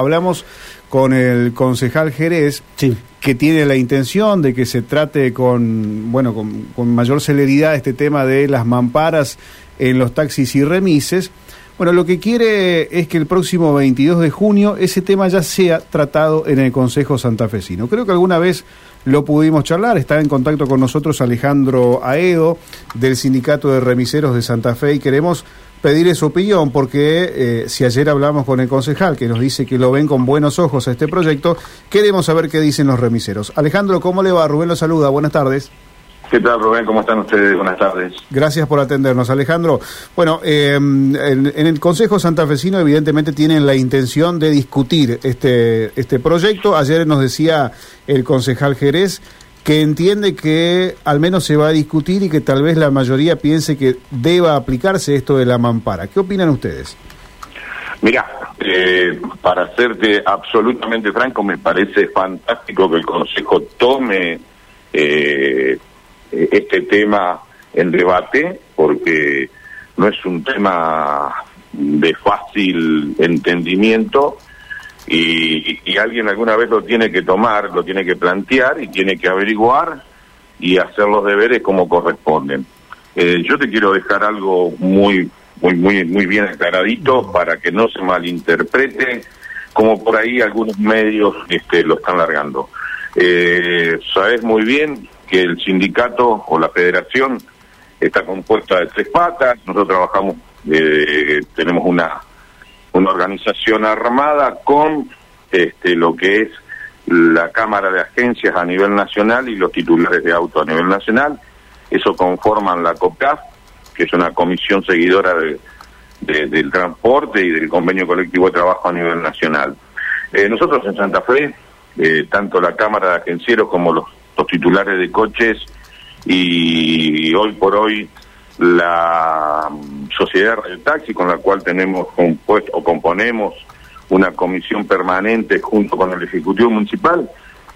Hablamos con el concejal Jerez, que tiene la intención de que se trate con, bueno, con, mayor celeridad este tema de las mamparas en los taxis y remises. Bueno, lo que quiere es que el próximo 22 de junio ese tema ya sea tratado en el Consejo Santafesino. Creo que alguna vez lo pudimos charlar, está en contacto con nosotros Alejandro Aedo del Sindicato de Remiseros de Santa Fe y queremos pedirle su opinión, porque eh, si ayer hablamos con el concejal que nos dice que lo ven con buenos ojos a este proyecto, queremos saber qué dicen los remiseros. Alejandro, ¿cómo le va? Rubén lo saluda, buenas tardes. ¿Qué tal, Rubén? ¿Cómo están ustedes? Buenas tardes. Gracias por atendernos, Alejandro. Bueno, eh, en, en, el Consejo Santafesino evidentemente tienen la intención de discutir este, este proyecto. Ayer nos decía el concejal Jerez que entiende que al menos se va a discutir y que tal vez la mayoría piense que deba aplicarse esto de la mampara. ¿Qué opinan ustedes? Mira, eh, para serte absolutamente franco, me parece fantástico que el Consejo tome eh, este tema en debate, porque no es un tema de fácil entendimiento y, alguien alguna vez lo tiene que tomar, lo tiene que plantear y tiene que averiguar y hacer los deberes como corresponden. Eh, yo te quiero dejar algo muy, muy, muy, muy bien aclaradito para que no se malinterprete, como por ahí algunos medios este, lo están largando. Eh, sabes muy bien que el sindicato o la federación está compuesta de tres patas. Nosotros trabajamos, eh, tenemos una una organización armada con este, lo que es la Cámara de Agencias a nivel nacional y los titulares de auto a nivel nacional. Eso conforman la COPCAF, que es una comisión seguidora del transporte y del convenio colectivo de trabajo a nivel nacional. Eh, nosotros en Santa Fe, eh, tanto la Cámara de Agencieros como los, titulares de coches y hoy por hoy la Sociedad de Taxi, con la cual tenemos compuesto o componemos una comisión permanente junto con el Ejecutivo Municipal,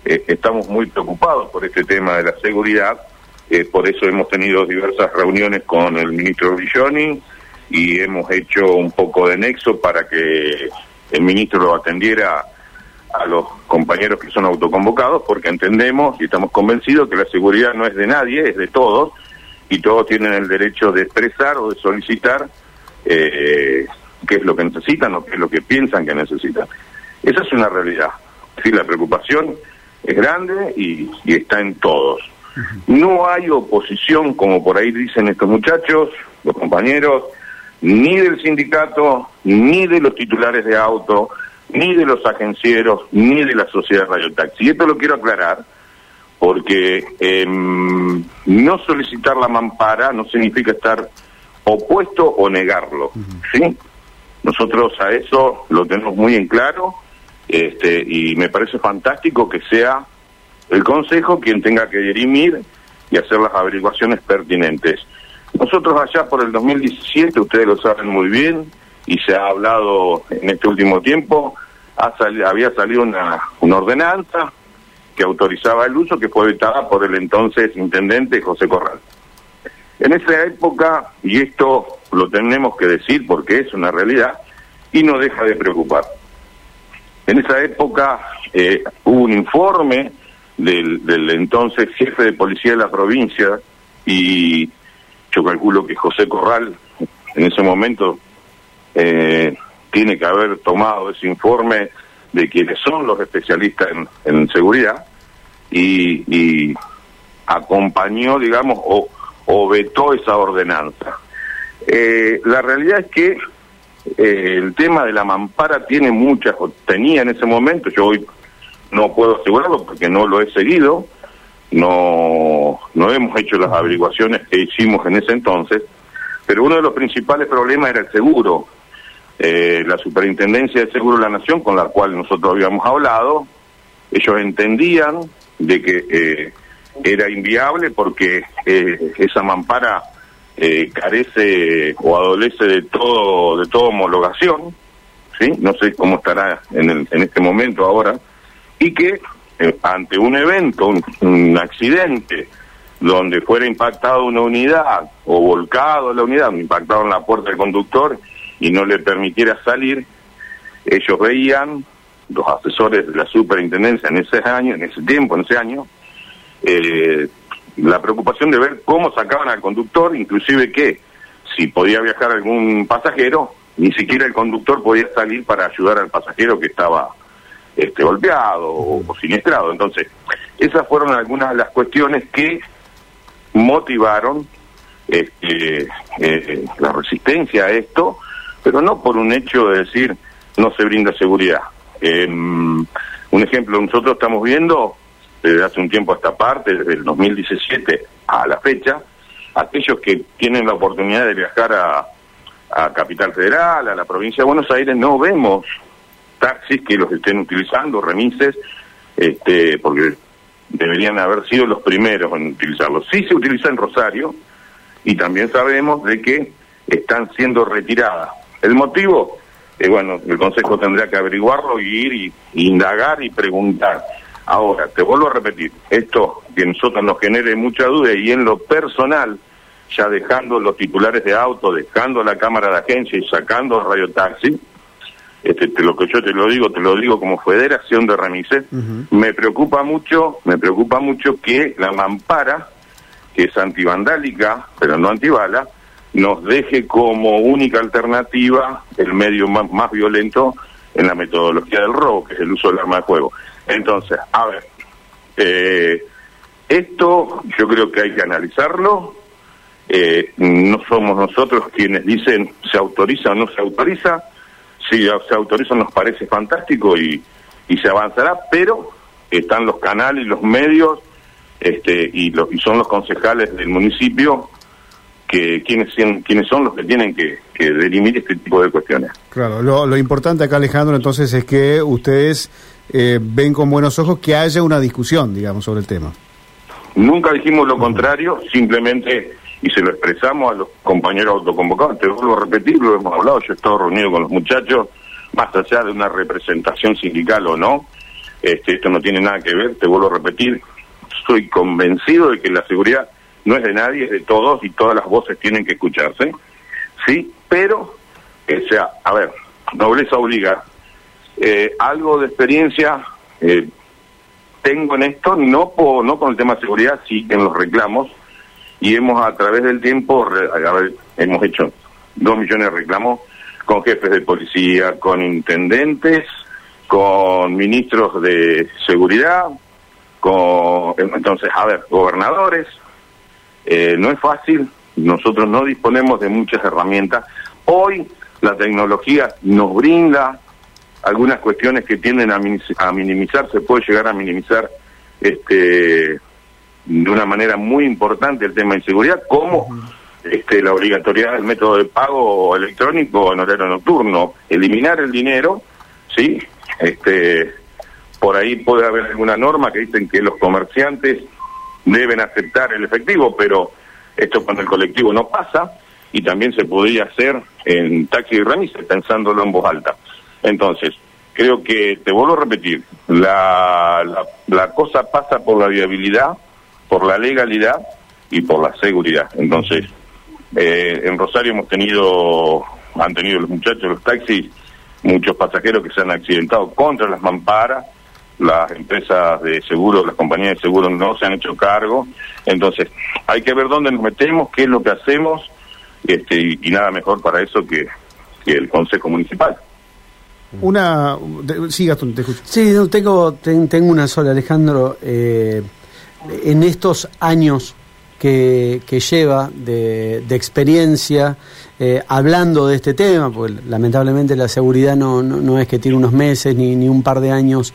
eh, estamos muy preocupados por este tema de la seguridad, eh, por eso hemos tenido diversas reuniones con el ministro Brilloni y hemos hecho un poco de nexo para que el ministro lo atendiera a los compañeros que son autoconvocados, porque entendemos y estamos convencidos que la seguridad no es de nadie, es de todos, y todos tienen el derecho de expresar o de solicitar eh, qué es lo que necesitan o qué es lo que piensan que necesitan. Esa es una realidad. Sí, la preocupación es grande y, está en todos. No hay oposición, como por ahí dicen estos muchachos, los compañeros, ni del sindicato, ni de los titulares de auto, ni de los agencieros, ni de la sociedad Radio Taxi. Y esto lo quiero aclarar porque em, no solicitar la mampara no significa estar opuesto o negarlo, ¿sí? Nosotros a eso lo tenemos muy en claro este, y me parece fantástico que sea el Consejo quien tenga que dirimir y hacer las averiguaciones pertinentes. Nosotros allá por el 2017, ustedes lo saben muy bien, y se ha hablado en este último tiempo, había salido una, una ordenanza que autorizaba el uso, que fue vetada por el entonces intendente José Corral. En esa época, y esto lo tenemos que decir porque es una realidad, y no deja de preocupar. En esa época eh, hubo un informe del, del entonces jefe de policía de la provincia y yo calculo que José Corral en ese momento eh, tiene que haber tomado ese informe de quienes son los especialistas en, seguridad y, acompañó, digamos, o, o, vetó esa ordenanza. Eh, la realidad es que eh, el tema de la mampara tiene muchas, o tenía en ese momento, yo hoy no puedo asegurarlo porque no lo he seguido, no, no hemos hecho las averiguaciones que hicimos en ese entonces, pero uno de los principales problemas era el seguro. Eh, la Superintendencia de Seguro de la Nación, con la cual nosotros habíamos hablado, ellos entendían de que eh, era inviable porque eh, esa mampara carece o adolece de todo de toda homologación, sí, no sé cómo estará en, en este momento ahora, y que ante un evento, un, un accidente donde fuera impactado una unidad o volcado la unidad, impactado en la puerta del conductor y no le permitiera salir, ellos veían los asesores de la superintendencia en ese año, en ese tiempo, en ese año, eh, la preocupación de ver cómo sacaban al conductor, inclusive que si podía viajar algún pasajero, ni siquiera el conductor podía salir para ayudar al pasajero que estaba este, golpeado o, o siniestrado. Entonces, esas fueron algunas de las cuestiones que motivaron este, eh, la resistencia a esto, pero no por un hecho de decir no se brinda seguridad. un ejemplo, nosotros estamos viendo desde hace un tiempo a esta parte, desde el 2017 a la fecha, aquellos que tienen la oportunidad de viajar a, a Capital Federal, a la provincia de Buenos Aires, no vemos taxis que los estén utilizando, remises, este, porque deberían haber sido los primeros en utilizarlos. Sí se utiliza en Rosario y también sabemos de que están siendo retiradas. El motivo, eh, bueno, el Consejo tendrá que averiguarlo y ir y, indagar y preguntar. Ahora, te vuelvo a repetir, esto que a nosotros nos genere mucha duda y en lo personal, ya dejando los titulares de auto, dejando la cámara de agencia y sacando el radiotaxi, este, lo que yo te lo digo, te lo digo como Federación de Remises, me preocupa mucho, me preocupa mucho que la mampara, que es antivandálica, pero no antibala, nos deje como única alternativa el medio más, más violento en la metodología del robo, que es el uso del arma de fuego. Entonces, a ver, eh, esto yo creo que hay que analizarlo. Eh, no somos nosotros quienes dicen se autoriza o no se autoriza si se autoriza nos parece fantástico y, y se avanzará, pero están los canales, los medios este, y, y son los concejales del municipio que quienes, quienes son los que tienen que, que delimir este tipo de cuestiones. Claro, lo, lo importante acá Alejandro entonces es que ustedes eh, ven con buenos ojos que haya una discusión, digamos, sobre el tema. Nunca dijimos lo contrario, simplemente y se lo expresamos a los compañeros autoconvocados. Te vuelvo a repetir, lo hemos hablado, yo he estado reunido con los muchachos, más allá de una representación sindical o no, este, esto no tiene nada que ver, te vuelvo a repetir, soy convencido de que la seguridad no es de nadie, es de todos y todas las voces tienen que escucharse, ¿sí? Pero, o sea, a ver, nobleza obliga. Eh, algo de experiencia eh, tengo en esto, no, no con el tema de seguridad, sí en los reclamos, y hemos a través del tiempo, hemos hecho dos millones de reclamos con jefes de policía, con intendentes, con ministros de seguridad, con entonces, a ver, gobernadores. Eh, no es fácil, nosotros no disponemos de muchas herramientas. Hoy la tecnología nos brinda algunas cuestiones que tienden a, a minimizar, se puede llegar a minimizar este de una manera muy importante el tema de inseguridad, como este, la obligatoriedad del método de pago electrónico en horario nocturno, eliminar el dinero, ¿sí? Este, por ahí puede haber alguna norma que dicen que los comerciantes deben aceptar el efectivo, pero esto cuando el colectivo no pasa, y también se podría hacer en taxi y remis pensándolo en voz alta. Entonces, creo que, te vuelvo a repetir, la, la, la cosa pasa por la viabilidad, por la legalidad y por la seguridad. Entonces, eh, en Rosario hemos tenido, han tenido los muchachos, los taxis, muchos pasajeros que se han accidentado contra las mamparas, las empresas de seguro, las compañías de seguro no se han hecho cargo. Entonces, hay que ver dónde nos metemos, qué es lo que hacemos, este, y, nada mejor para eso que, el Consejo Municipal. Una, sí, Gastón, te escucho. Sí, no, tengo, tengo una sola, Alejandro. Eh, en estos años que, lleva de, experiencia eh, hablando de este tema, porque lamentablemente la seguridad no, no, es que tiene unos meses ni, ni un par de años,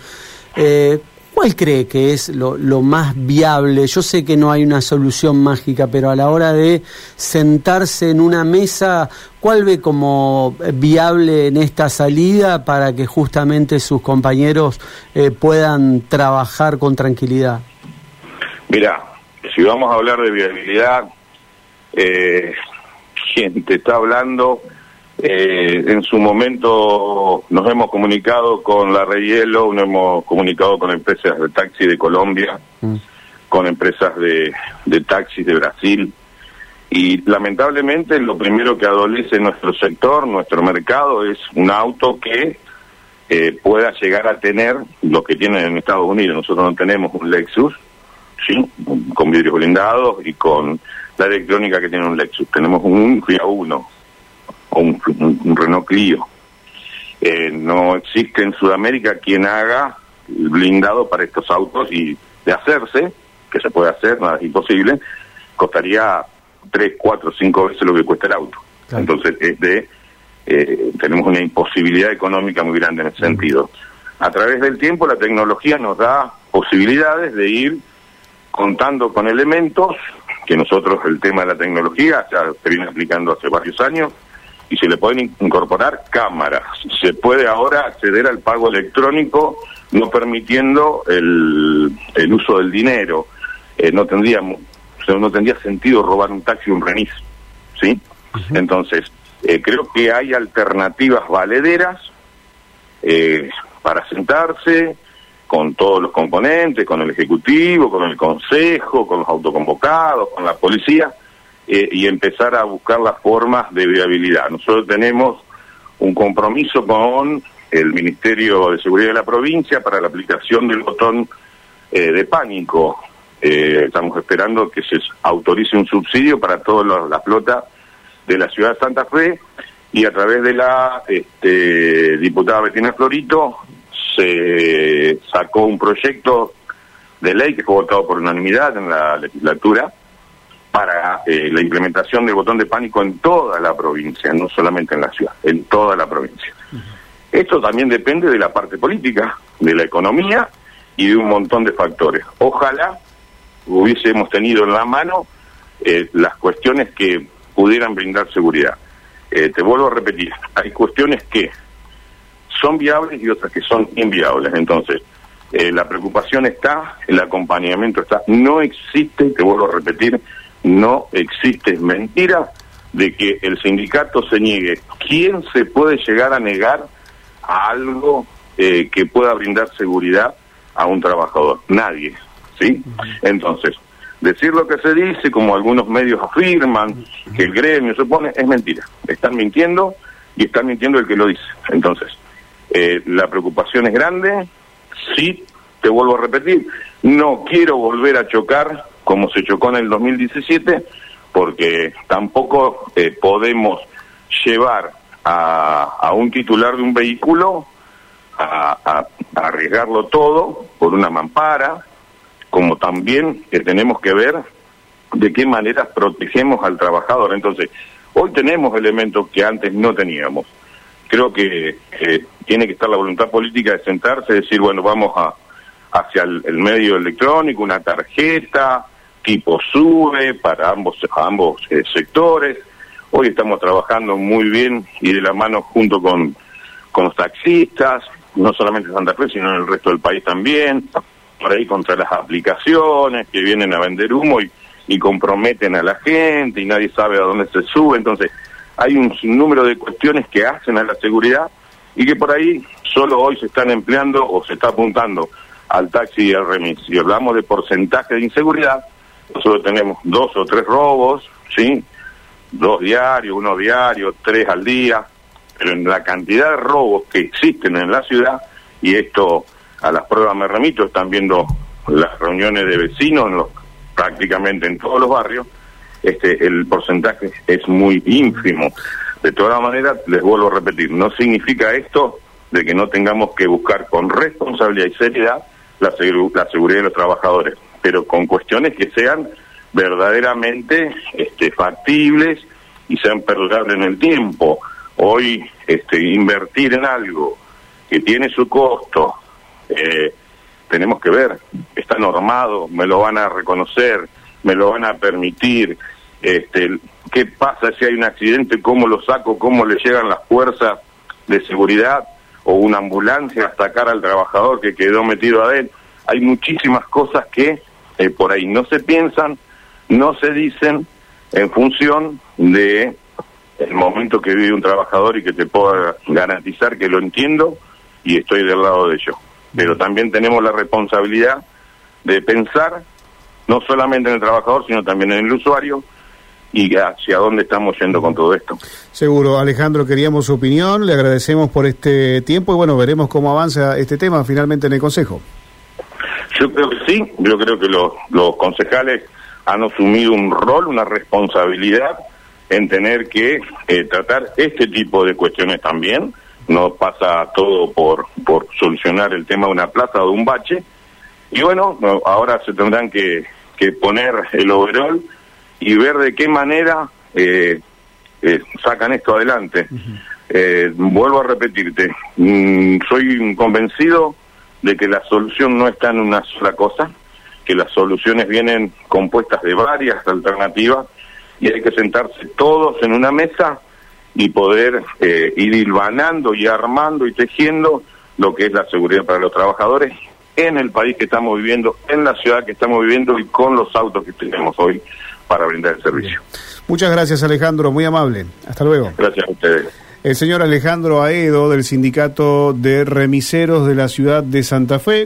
eh, ¿cuál cree que es lo, más viable? Yo sé que no hay una solución mágica, pero a la hora de sentarse en una mesa, ¿cuál ve como viable en esta salida para que justamente sus compañeros eh, puedan trabajar con tranquilidad? Mira, si vamos a hablar de viabilidad, eh, quien te está hablando, eh, en su momento nos hemos comunicado con la Hielo, nos hemos comunicado con empresas de taxi de Colombia, mm. con empresas de, de taxis de Brasil, y lamentablemente lo primero que adolece nuestro sector, nuestro mercado, es un auto que eh, pueda llegar a tener lo que tienen en Estados Unidos. Nosotros no tenemos un Lexus, ¿sí? Con vidrios blindados y con la electrónica que tiene un Lexus. Tenemos un Kia 1 o un, Renault Clio. Eh, no existe en Sudamérica quien haga el blindado para estos autos y de hacerse, que se puede hacer, nada es imposible, costaría 3, 4, 5 veces lo que cuesta el auto. Entonces, es de, eh, tenemos una imposibilidad económica muy grande en ese sentido. A través del tiempo, la tecnología nos da posibilidades de ir contando con elementos que nosotros, el tema de la tecnología, ya se viene aplicando hace varios años, y se le pueden incorporar cámaras. Se puede ahora acceder al pago electrónico no permitiendo el, el uso del dinero. Eh, no tendría no tendría sentido robar un taxi o un remis, ¿sí? Entonces, eh, creo que hay alternativas valederas eh, para sentarse con todos los componentes, con el Ejecutivo, con el Consejo, con los autoconvocados, con la policía, eh, y empezar a buscar las formas de viabilidad. Nosotros tenemos un compromiso con el Ministerio de Seguridad de la provincia para la aplicación del botón de pánico eh, estamos esperando que se autorice un subsidio para toda la, flota de la ciudad de Santa Fe y a través de la este, diputada Bettina Florito se sacó un proyecto de ley que fue votado por unanimidad en la legislatura para eh, la implementación del botón de pánico en toda la provincia, no solamente en la ciudad, en toda la provincia. Esto también depende de la parte política, de la economía y de un montón de factores. Ojalá hubiésemos tenido en la mano eh, las cuestiones que pudieran brindar seguridad. Eh, te vuelvo a repetir, hay cuestiones que son viables y otras que son inviables. Entonces, eh, la preocupación está, el acompañamiento está. No existe, te vuelvo a repetir, no existe mentira de que el sindicato se niegue. ¿Quién se puede llegar a negar a algo que pueda brindar seguridad a un trabajador? Nadie. ¿sí? Entonces, decir lo que se dice, como algunos medios afirman, que el gremio se pone, es mentira. Están mintiendo y están mintiendo el que lo dice. Entonces, eh, la preocupación es grande, sí, te vuelvo a repetir, no quiero volver a chocar como se chocó en el 2017, porque tampoco eh, podemos llevar a, un titular de un vehículo a arriesgarlo todo por una mampara, como también que tenemos que ver de qué manera protegemos al trabajador. Entonces, hoy tenemos elementos que antes no teníamos. Creo que tiene que estar la voluntad política de sentarse decir, bueno, vamos a hacia el, medio electrónico, una tarjeta tipo SUBE para ambos, ambos eh, sectores. Hoy estamos trabajando muy bien y de la mano junto con, con los taxistas, no solamente en Santa Fe, sino en el resto del país también por ahí contra las aplicaciones que vienen a vender humo y, comprometen a la gente y nadie sabe a dónde se sube. Entonces, hay un sinnúmero de cuestiones que hacen a la seguridad y que por ahí solo hoy se están empleando o se está apuntando al taxi y al remis. Si hablamos de porcentaje de inseguridad, nosotros tenemos dos o tres robos, ¿sí? Dos diarios, uno diario, tres al día, pero en la cantidad de robos que existen en la ciudad, y esto a las pruebas me remito, están viendo las reuniones de vecinos en los, prácticamente en todos los barrios, este, el porcentaje es muy ínfimo. De todas maneras, les vuelvo a repetir, no significa esto de que no tengamos que buscar con responsabilidad y seriedad la, la seguridad de los trabajadores, pero con cuestiones que sean verdaderamente este, factibles y sean perdurables en el tiempo. Hoy este, invertir en algo que tiene su costo, eh, tenemos que ver, está normado, me lo van a reconocer, me lo van a permitir, este, qué pasa si hay un accidente, cómo lo saco, cómo le llegan las fuerzas de seguridad o una ambulancia a sacar al trabajador que quedó metido adentro. Hay muchísimas cosas que eh, por ahí no se piensan, no se dicen en función de el momento que vive un trabajador y que te puedo garantizar que lo entiendo y estoy del lado de ellos pero también tenemos la responsabilidad de pensar no solamente en el trabajador, sino también en el usuario, y hacia dónde estamos yendo con todo esto. Seguro, Alejandro, queríamos su opinión, le agradecemos por este tiempo y bueno, veremos cómo avanza este tema finalmente en el Consejo. Yo creo que sí, yo creo que los, los concejales han asumido un rol, una responsabilidad en tener que eh, tratar este tipo de cuestiones también. No pasa todo por, por solucionar el tema de una plaza o de un bache. Y bueno, ahora se tendrán que, que poner el overall y ver de qué manera eh, eh, sacan esto adelante. vuelvo a repetirte, mm, soy convencido de que la solución no está en una sola cosa, que las soluciones vienen compuestas de varias alternativas y hay que sentarse todos en una mesa y poder eh, ir hilvanando y armando y tejiendo lo que es la seguridad para los trabajadores en el país que estamos viviendo, en la ciudad que estamos viviendo y con los autos que tenemos hoy para brindar el servicio. Muchas gracias Alejandro, muy amable. Hasta luego. Gracias a ustedes. El señor Alejandro Aedo del Sindicato de Remiseros de la ciudad de Santa Fe.